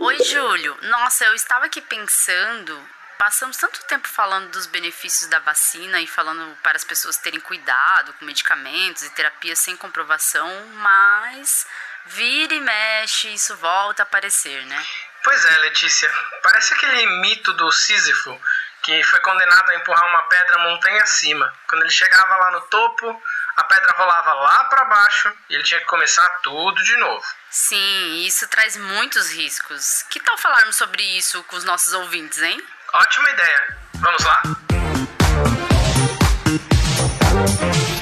Oi, Júlio. Nossa, eu estava aqui pensando. Passamos tanto tempo falando dos benefícios da vacina e falando para as pessoas terem cuidado com medicamentos e terapias sem comprovação, mas vira e mexe, isso volta a aparecer, né? Pois é, Letícia. Parece aquele mito do Sísifo que foi condenado a empurrar uma pedra montanha acima. Quando ele chegava lá no topo, a pedra rolava lá para baixo e ele tinha que começar tudo de novo. Sim, isso traz muitos riscos. Que tal falarmos sobre isso com os nossos ouvintes, hein? Ótima ideia. Vamos lá?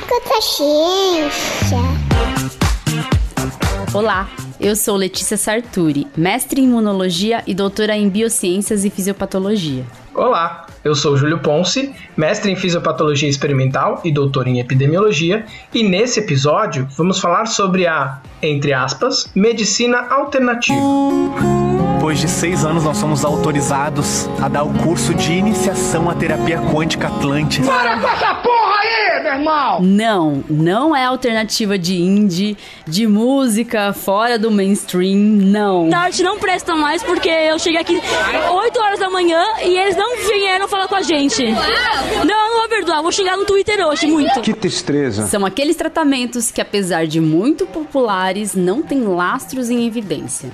Escuta ciência. Olá, eu sou Letícia Sarturi, mestre em imunologia e doutora em biociências e fisiopatologia. Olá, eu sou Júlio Ponce, mestre em fisiopatologia experimental e doutor em epidemiologia, e nesse episódio vamos falar sobre a, entre aspas, medicina alternativa. Depois de seis anos, nós somos autorizados a dar o curso de iniciação à terapia quântica Atlantis. Para com essa porra aí, meu irmão! Não, não é alternativa de indie, de música fora do mainstream, não. Da arte não presta mais porque eu cheguei aqui 8 horas da manhã e eles não vieram falar com a gente. Não, não vou perdoar, vou xingar no Twitter hoje, muito. Que tristeza. São aqueles tratamentos que, apesar de muito populares, não têm lastros em evidência.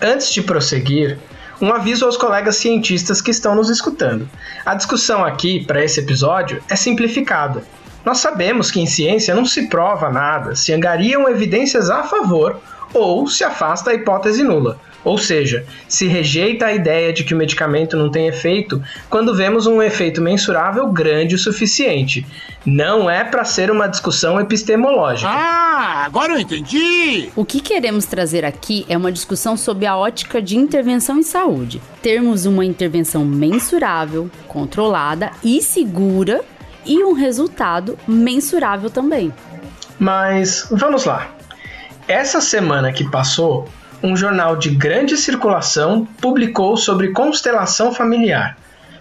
Antes de prosseguir, um aviso aos colegas cientistas que estão nos escutando. A discussão aqui, para esse episódio, é simplificada. Nós sabemos que em ciência não se prova nada, se angariam evidências a favor ou se afasta a hipótese nula. Ou seja, se rejeita a ideia de que o medicamento não tem efeito quando vemos um efeito mensurável grande o suficiente. Não é para ser uma discussão epistemológica. Ah, agora eu entendi! O que queremos trazer aqui é uma discussão sobre a ótica de intervenção em saúde. Termos uma intervenção mensurável, controlada e segura e um resultado mensurável também. Mas vamos lá. Essa semana que passou, um jornal de grande circulação publicou sobre constelação familiar,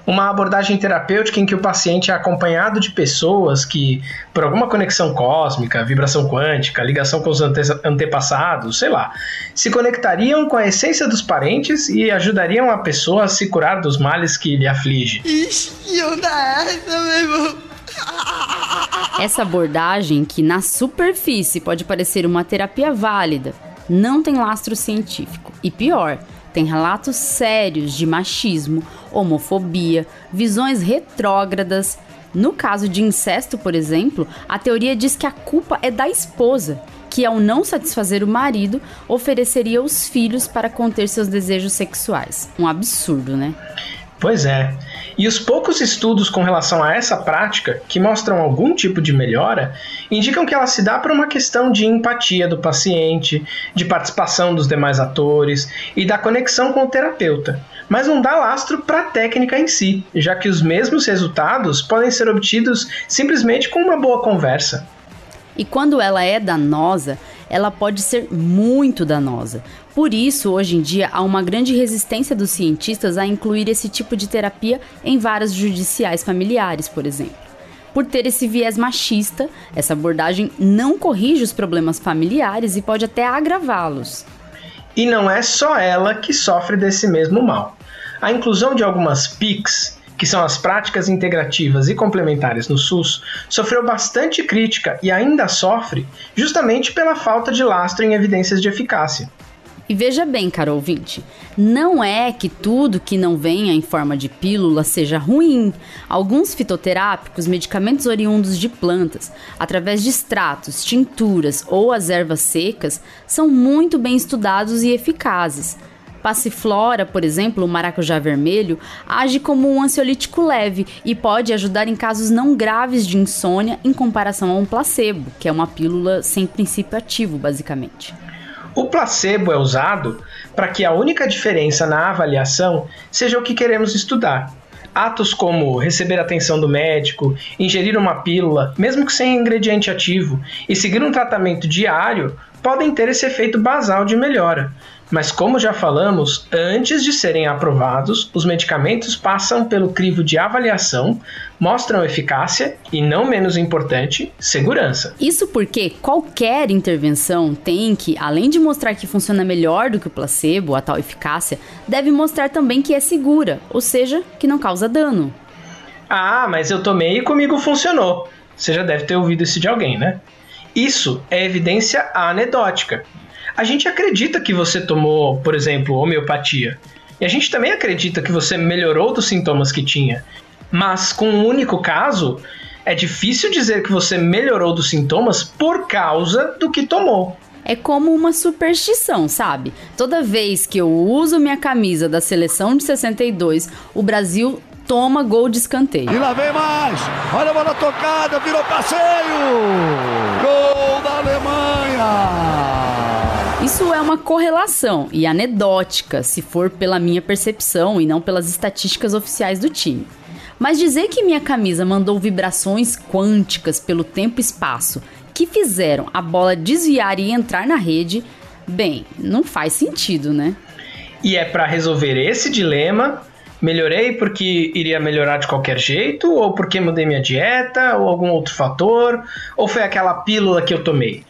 uma abordagem terapêutica em que o paciente é acompanhado de pessoas que, por alguma conexão cósmica, vibração quântica, ligação com os ante antepassados, sei lá, se conectariam com a essência dos parentes e ajudariam a pessoa a se curar dos males que lhe aflige. Ixi, onda essa, meu irmão? Essa abordagem, que na superfície pode parecer uma terapia válida, não tem lastro científico. E pior, tem relatos sérios de machismo, homofobia, visões retrógradas. No caso de incesto, por exemplo, a teoria diz que a culpa é da esposa, que ao não satisfazer o marido, ofereceria os filhos para conter seus desejos sexuais. Um absurdo, né? Pois é. E os poucos estudos com relação a essa prática, que mostram algum tipo de melhora, indicam que ela se dá por uma questão de empatia do paciente, de participação dos demais atores e da conexão com o terapeuta. Mas não dá lastro para a técnica em si, já que os mesmos resultados podem ser obtidos simplesmente com uma boa conversa. E quando ela é danosa, ela pode ser muito danosa. Por isso, hoje em dia, há uma grande resistência dos cientistas a incluir esse tipo de terapia em varas judiciais familiares, por exemplo. Por ter esse viés machista, essa abordagem não corrige os problemas familiares e pode até agravá-los. E não é só ela que sofre desse mesmo mal. A inclusão de algumas PICs que são as práticas integrativas e complementares no SUS, sofreu bastante crítica e ainda sofre justamente pela falta de lastro em evidências de eficácia. E veja bem, caro ouvinte, não é que tudo que não venha em forma de pílula seja ruim. Alguns fitoterápicos, medicamentos oriundos de plantas, através de extratos, tinturas ou as ervas secas, são muito bem estudados e eficazes. Passiflora, por exemplo, o maracujá vermelho, age como um ansiolítico leve e pode ajudar em casos não graves de insônia em comparação a um placebo, que é uma pílula sem princípio ativo, basicamente. O placebo é usado para que a única diferença na avaliação seja o que queremos estudar. Atos como receber atenção do médico, ingerir uma pílula, mesmo que sem ingrediente ativo, e seguir um tratamento diário podem ter esse efeito basal de melhora. Mas, como já falamos, antes de serem aprovados, os medicamentos passam pelo crivo de avaliação, mostram eficácia e, não menos importante, segurança. Isso porque qualquer intervenção tem que, além de mostrar que funciona melhor do que o placebo, a tal eficácia, deve mostrar também que é segura, ou seja, que não causa dano. Ah, mas eu tomei e comigo funcionou. Você já deve ter ouvido isso de alguém, né? Isso é evidência anedótica. A gente acredita que você tomou, por exemplo, homeopatia. E a gente também acredita que você melhorou dos sintomas que tinha. Mas com um único caso, é difícil dizer que você melhorou dos sintomas por causa do que tomou. É como uma superstição, sabe? Toda vez que eu uso minha camisa da seleção de 62, o Brasil toma gol de escanteio. E lá vem mais! Olha a bola tocada, virou passeio! Gol da Alemanha! Isso é uma correlação e anedótica, se for pela minha percepção e não pelas estatísticas oficiais do time. Mas dizer que minha camisa mandou vibrações quânticas pelo tempo e espaço que fizeram a bola desviar e entrar na rede, bem, não faz sentido, né? E é para resolver esse dilema melhorei porque iria melhorar de qualquer jeito, ou porque mudei minha dieta, ou algum outro fator, ou foi aquela pílula que eu tomei.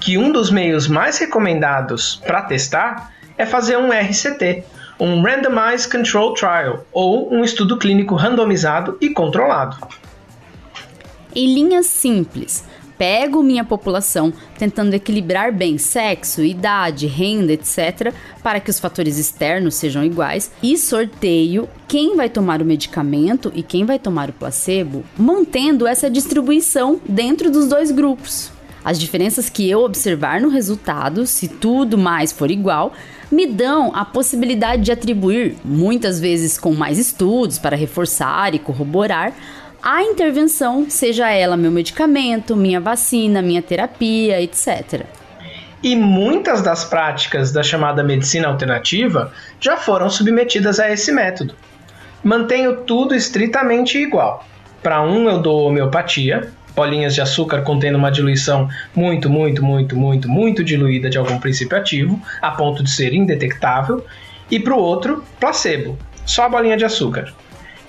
Que um dos meios mais recomendados para testar é fazer um RCT, um Randomized Control Trial, ou um estudo clínico randomizado e controlado. Em linhas simples, pego minha população tentando equilibrar bem sexo, idade, renda, etc., para que os fatores externos sejam iguais, e sorteio quem vai tomar o medicamento e quem vai tomar o placebo, mantendo essa distribuição dentro dos dois grupos. As diferenças que eu observar no resultado, se tudo mais for igual, me dão a possibilidade de atribuir, muitas vezes com mais estudos para reforçar e corroborar, a intervenção, seja ela meu medicamento, minha vacina, minha terapia, etc. E muitas das práticas da chamada medicina alternativa já foram submetidas a esse método. Mantenho tudo estritamente igual. Para um eu dou homeopatia, bolinhas de açúcar contendo uma diluição muito, muito, muito, muito, muito diluída de algum princípio ativo, a ponto de ser indetectável, e para o outro, placebo, só a bolinha de açúcar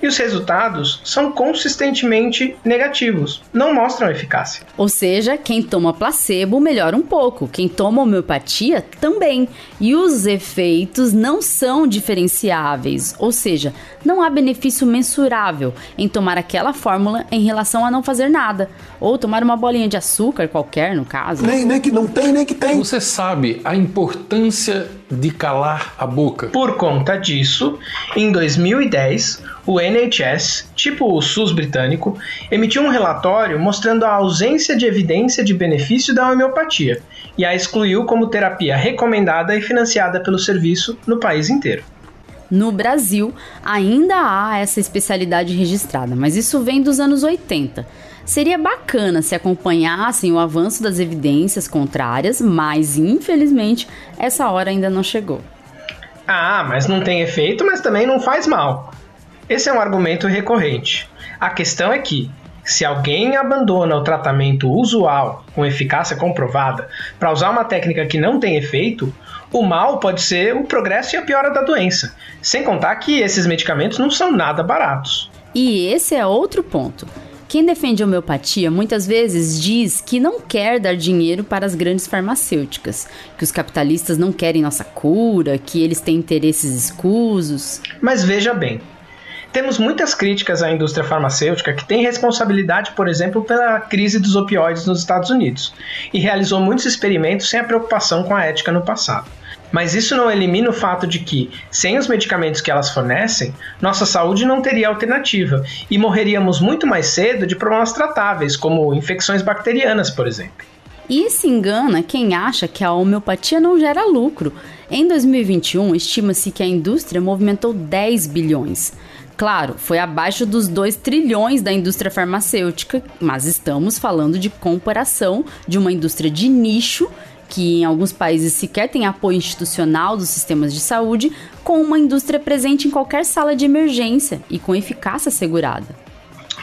e os resultados são consistentemente negativos, não mostram eficácia. Ou seja, quem toma placebo melhora um pouco, quem toma homeopatia também. E os efeitos não são diferenciáveis, ou seja, não há benefício mensurável em tomar aquela fórmula em relação a não fazer nada, ou tomar uma bolinha de açúcar qualquer, no caso. Nem, nem que não tem, nem que tem. Você sabe a importância de calar a boca? Por conta disso, em 2010, o NHS, tipo o SUS britânico, emitiu um relatório mostrando a ausência de evidência de benefício da homeopatia e a excluiu como terapia recomendada e financiada pelo serviço no país inteiro. No Brasil, ainda há essa especialidade registrada, mas isso vem dos anos 80. Seria bacana se acompanhassem o avanço das evidências contrárias, mas infelizmente essa hora ainda não chegou. Ah, mas não tem efeito, mas também não faz mal. Esse é um argumento recorrente. A questão é que, se alguém abandona o tratamento usual com eficácia comprovada para usar uma técnica que não tem efeito, o mal pode ser o progresso e a piora da doença. Sem contar que esses medicamentos não são nada baratos. E esse é outro ponto. Quem defende a homeopatia muitas vezes diz que não quer dar dinheiro para as grandes farmacêuticas, que os capitalistas não querem nossa cura, que eles têm interesses escusos. Mas veja bem, temos muitas críticas à indústria farmacêutica que tem responsabilidade, por exemplo, pela crise dos opioides nos Estados Unidos e realizou muitos experimentos sem a preocupação com a ética no passado. Mas isso não elimina o fato de que, sem os medicamentos que elas fornecem, nossa saúde não teria alternativa e morreríamos muito mais cedo de problemas tratáveis, como infecções bacterianas, por exemplo. E se engana quem acha que a homeopatia não gera lucro. Em 2021, estima-se que a indústria movimentou 10 bilhões. Claro, foi abaixo dos 2 trilhões da indústria farmacêutica, mas estamos falando de comparação de uma indústria de nicho que em alguns países sequer tem apoio institucional dos sistemas de saúde, com uma indústria presente em qualquer sala de emergência e com eficácia assegurada.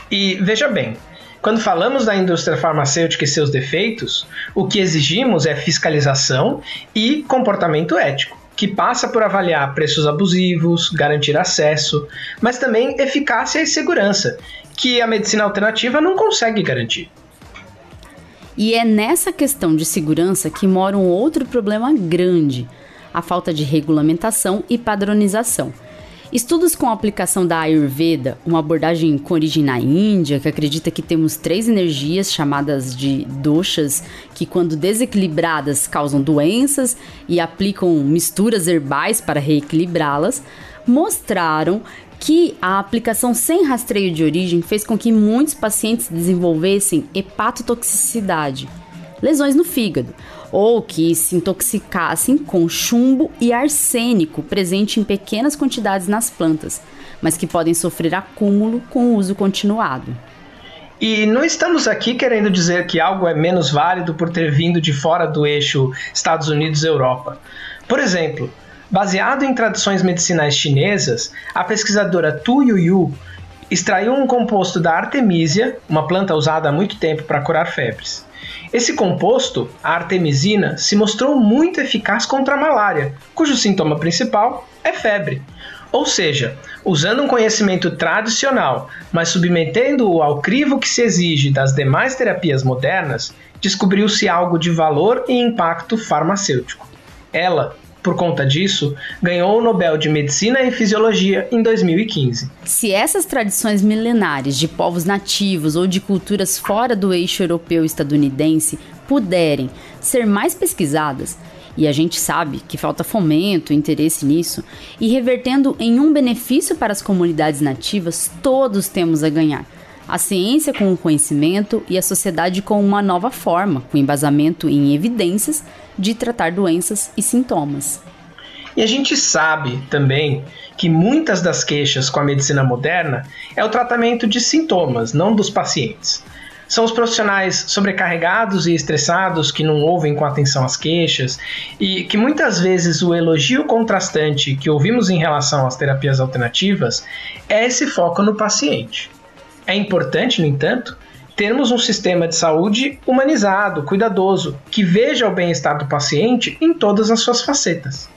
E veja bem, Quando falamos da indústria farmacêutica e seus defeitos, o que exigimos é fiscalização e comportamento ético, que passa por avaliar preços abusivos, garantir acesso, mas também eficácia e segurança, que a medicina alternativa não consegue garantir. E é nessa questão de segurança que mora um outro problema grande: a falta de regulamentação e padronização. Estudos com a aplicação da Ayurveda, uma abordagem com origem na Índia, que acredita que temos três energias chamadas de doshas, que quando desequilibradas causam doenças e aplicam misturas herbais para reequilibrá-las, mostraram que a aplicação sem rastreio de origem fez com que muitos pacientes desenvolvessem hepatotoxicidade, lesões no fígado, ou que se intoxicassem com chumbo e arsênico presente em pequenas quantidades nas plantas, mas que podem sofrer acúmulo com o uso continuado. E não estamos aqui querendo dizer que algo é menos válido por ter vindo de fora do eixo Estados Unidos-Europa. Por exemplo, baseado em tradições medicinais chinesas, a pesquisadora Tu Yuyu extraiu um composto da artemisia, uma planta usada há muito tempo para curar febres. Esse composto, a artemisina, se mostrou muito eficaz contra a malária, cujo sintoma principal é febre. Ou seja, usando um conhecimento tradicional, mas submetendo-o ao crivo que se exige das demais terapias modernas, descobriu-se algo de valor e impacto farmacêutico. Ela, por conta disso, ganhou o Nobel de Medicina e Fisiologia em 2015. Se essas tradições milenares de povos nativos ou de culturas fora do eixo europeu estadunidense puderem ser mais pesquisadas, e a gente sabe que falta fomento, interesse nisso, e revertendo em um benefício para as comunidades nativas, todos temos a ganhar. A ciência com o conhecimento e a sociedade com uma nova forma, com embasamento em evidências de tratar doenças e sintomas. E a gente sabe também que muitas das queixas com a medicina moderna é o tratamento de sintomas, não dos pacientes. São os profissionais sobrecarregados e estressados que não ouvem com atenção as queixas e que muitas vezes o elogio contrastante que ouvimos em relação às terapias alternativas é esse foco no paciente. É importante, no entanto, termos um sistema de saúde humanizado, cuidadoso, que veja o bem-estar do paciente em todas as suas facetas.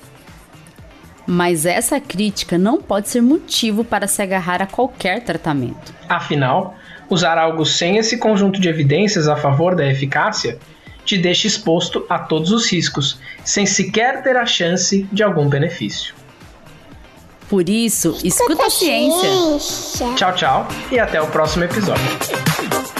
Mas essa crítica não pode ser motivo para se agarrar a qualquer tratamento. Afinal, usar algo sem esse conjunto de evidências a favor da eficácia te deixa exposto a todos os riscos, sem sequer ter a chance de algum benefício. Por isso, escuta a ciência. Tchau, tchau e até o próximo episódio.